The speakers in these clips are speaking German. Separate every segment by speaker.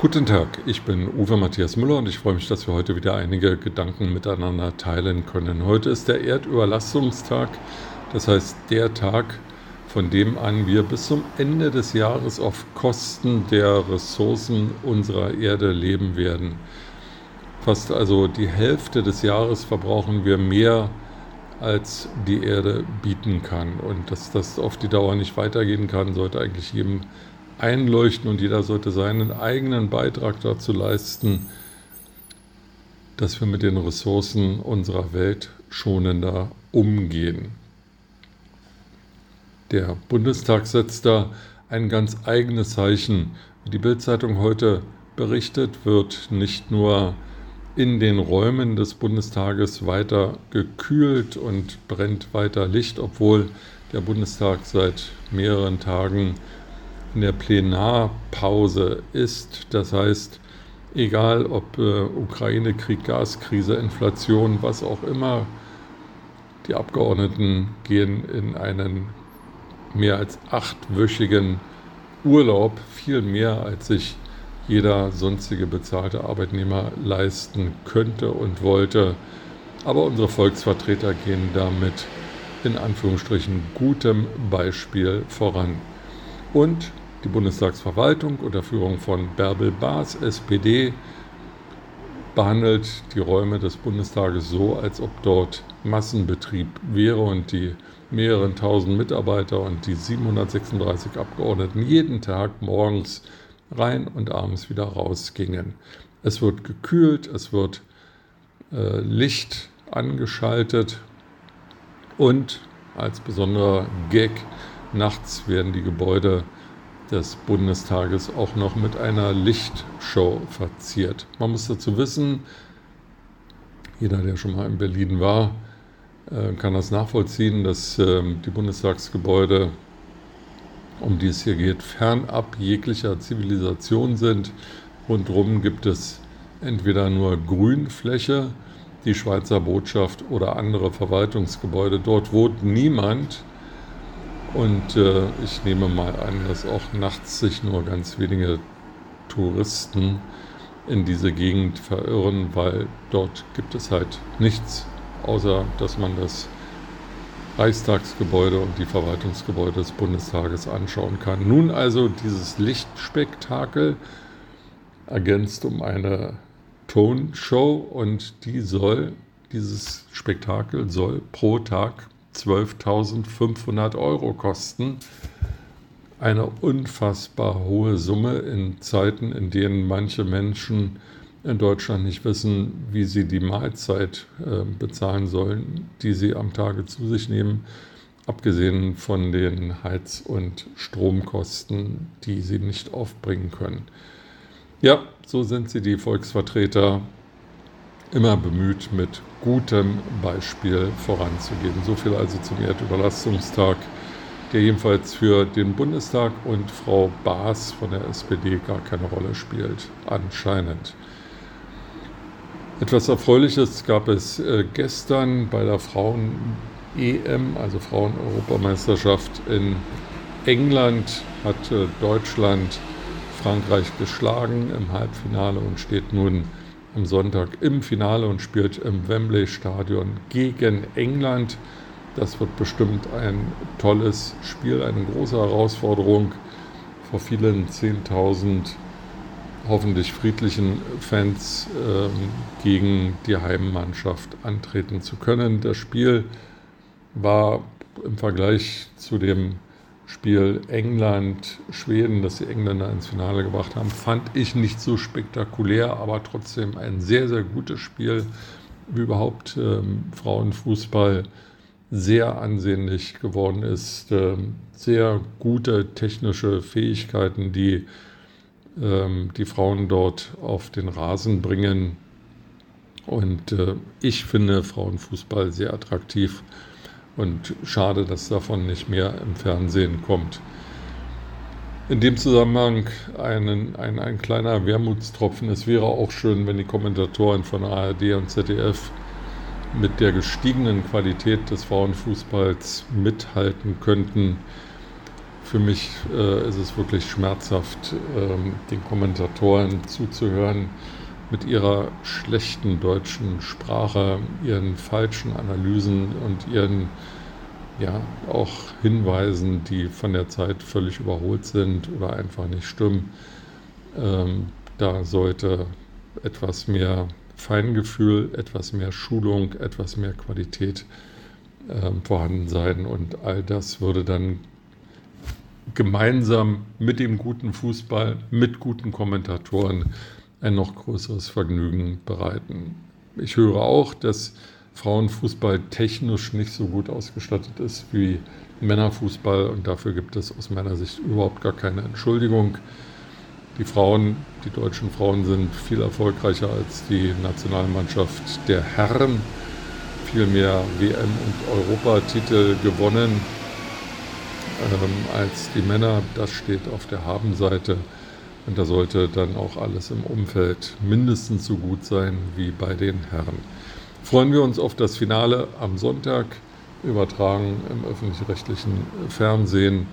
Speaker 1: Guten Tag, ich bin Uwe Matthias Müller und ich freue mich, dass wir heute wieder einige Gedanken miteinander teilen können. Heute ist der Erdüberlastungstag, das heißt der Tag, von dem an wir bis zum Ende des Jahres auf Kosten der Ressourcen unserer Erde leben werden. Fast also die Hälfte des Jahres verbrauchen wir mehr, als die Erde bieten kann. Und dass das auf die Dauer nicht weitergehen kann, sollte eigentlich jedem einleuchten und jeder sollte seinen eigenen Beitrag dazu leisten, dass wir mit den Ressourcen unserer Welt schonender umgehen. Der Bundestag setzt da ein ganz eigenes Zeichen. Wie die Bildzeitung heute berichtet, wird nicht nur in den Räumen des Bundestages weiter gekühlt und brennt weiter Licht, obwohl der Bundestag seit mehreren Tagen in der Plenarpause ist. Das heißt, egal ob äh, Ukraine, Krieg, Gaskrise, Inflation, was auch immer, die Abgeordneten gehen in einen mehr als achtwöchigen Urlaub, viel mehr als sich jeder sonstige bezahlte Arbeitnehmer leisten könnte und wollte. Aber unsere Volksvertreter gehen damit in Anführungsstrichen gutem Beispiel voran. Und die Bundestagsverwaltung unter Führung von Bärbel Baas, SPD, behandelt die Räume des Bundestages so, als ob dort Massenbetrieb wäre und die mehreren tausend Mitarbeiter und die 736 Abgeordneten jeden Tag morgens rein und abends wieder rausgingen. Es wird gekühlt, es wird äh, Licht angeschaltet und als besonderer Gag nachts werden die Gebäude des Bundestages auch noch mit einer Lichtshow verziert. Man muss dazu wissen, jeder, der schon mal in Berlin war, äh, kann das nachvollziehen, dass ähm, die Bundestagsgebäude, um die es hier geht, fernab jeglicher Zivilisation sind. Rundherum gibt es entweder nur Grünfläche, die Schweizer Botschaft oder andere Verwaltungsgebäude. Dort wohnt niemand. Und äh, ich nehme mal an, dass auch nachts sich nur ganz wenige Touristen in diese Gegend verirren, weil dort gibt es halt nichts, außer dass man das Reichstagsgebäude und die Verwaltungsgebäude des Bundestages anschauen kann. Nun also dieses Lichtspektakel ergänzt um eine Tonshow und die soll, dieses Spektakel soll pro Tag 12.500 Euro kosten. Eine unfassbar hohe Summe in Zeiten, in denen manche Menschen in Deutschland nicht wissen, wie sie die Mahlzeit äh, bezahlen sollen, die sie am Tage zu sich nehmen, abgesehen von den Heiz- und Stromkosten, die sie nicht aufbringen können. Ja, so sind sie die Volksvertreter immer bemüht, mit gutem Beispiel voranzugehen. So viel also zum Erdüberlastungstag, der jedenfalls für den Bundestag und Frau Baas von der SPD gar keine Rolle spielt, anscheinend. Etwas Erfreuliches gab es äh, gestern bei der Frauen-EM, also Frauen-Europameisterschaft in England, hat Deutschland Frankreich geschlagen im Halbfinale und steht nun am Sonntag im Finale und spielt im Wembley Stadion gegen England. Das wird bestimmt ein tolles Spiel, eine große Herausforderung vor vielen 10.000 hoffentlich friedlichen Fans ähm, gegen die Heimmannschaft antreten zu können. Das Spiel war im Vergleich zu dem Spiel England-Schweden, das die Engländer ins Finale gebracht haben, fand ich nicht so spektakulär, aber trotzdem ein sehr, sehr gutes Spiel, wie überhaupt ähm, Frauenfußball sehr ansehnlich geworden ist. Ähm, sehr gute technische Fähigkeiten, die ähm, die Frauen dort auf den Rasen bringen. Und äh, ich finde Frauenfußball sehr attraktiv und schade, dass davon nicht mehr im Fernsehen kommt. In dem Zusammenhang einen, ein, ein kleiner Wermutstropfen. Es wäre auch schön, wenn die Kommentatoren von ARD und ZDF mit der gestiegenen Qualität des Frauenfußballs mithalten könnten. für mich äh, ist es wirklich schmerzhaft, ähm, den Kommentatoren zuzuhören mit ihrer schlechten deutschen Sprache, ihren falschen Analysen und ihren ja auch Hinweisen, die von der Zeit völlig überholt sind oder einfach nicht stimmen. Ähm, da sollte etwas mehr Feingefühl, etwas mehr Schulung, etwas mehr Qualität äh, vorhanden sein und all das würde dann gemeinsam mit dem guten Fußball, mit guten Kommentatoren ein noch größeres Vergnügen bereiten. Ich höre auch, dass Frauenfußball technisch nicht so gut ausgestattet ist wie Männerfußball und dafür gibt es aus meiner Sicht überhaupt gar keine Entschuldigung. Die Frauen, die deutschen Frauen sind viel erfolgreicher als die Nationalmannschaft der Herren, viel mehr WM- und Europatitel gewonnen ähm, als die Männer. Das steht auf der Habenseite. Und da sollte dann auch alles im Umfeld mindestens so gut sein wie bei den Herren. Freuen wir uns auf das Finale am Sonntag, übertragen im öffentlich-rechtlichen Fernsehen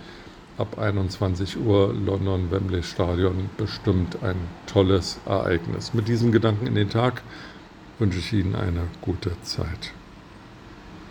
Speaker 1: ab 21 Uhr London Wembley Stadion bestimmt ein tolles Ereignis. Mit diesem Gedanken in den Tag wünsche ich Ihnen eine gute Zeit.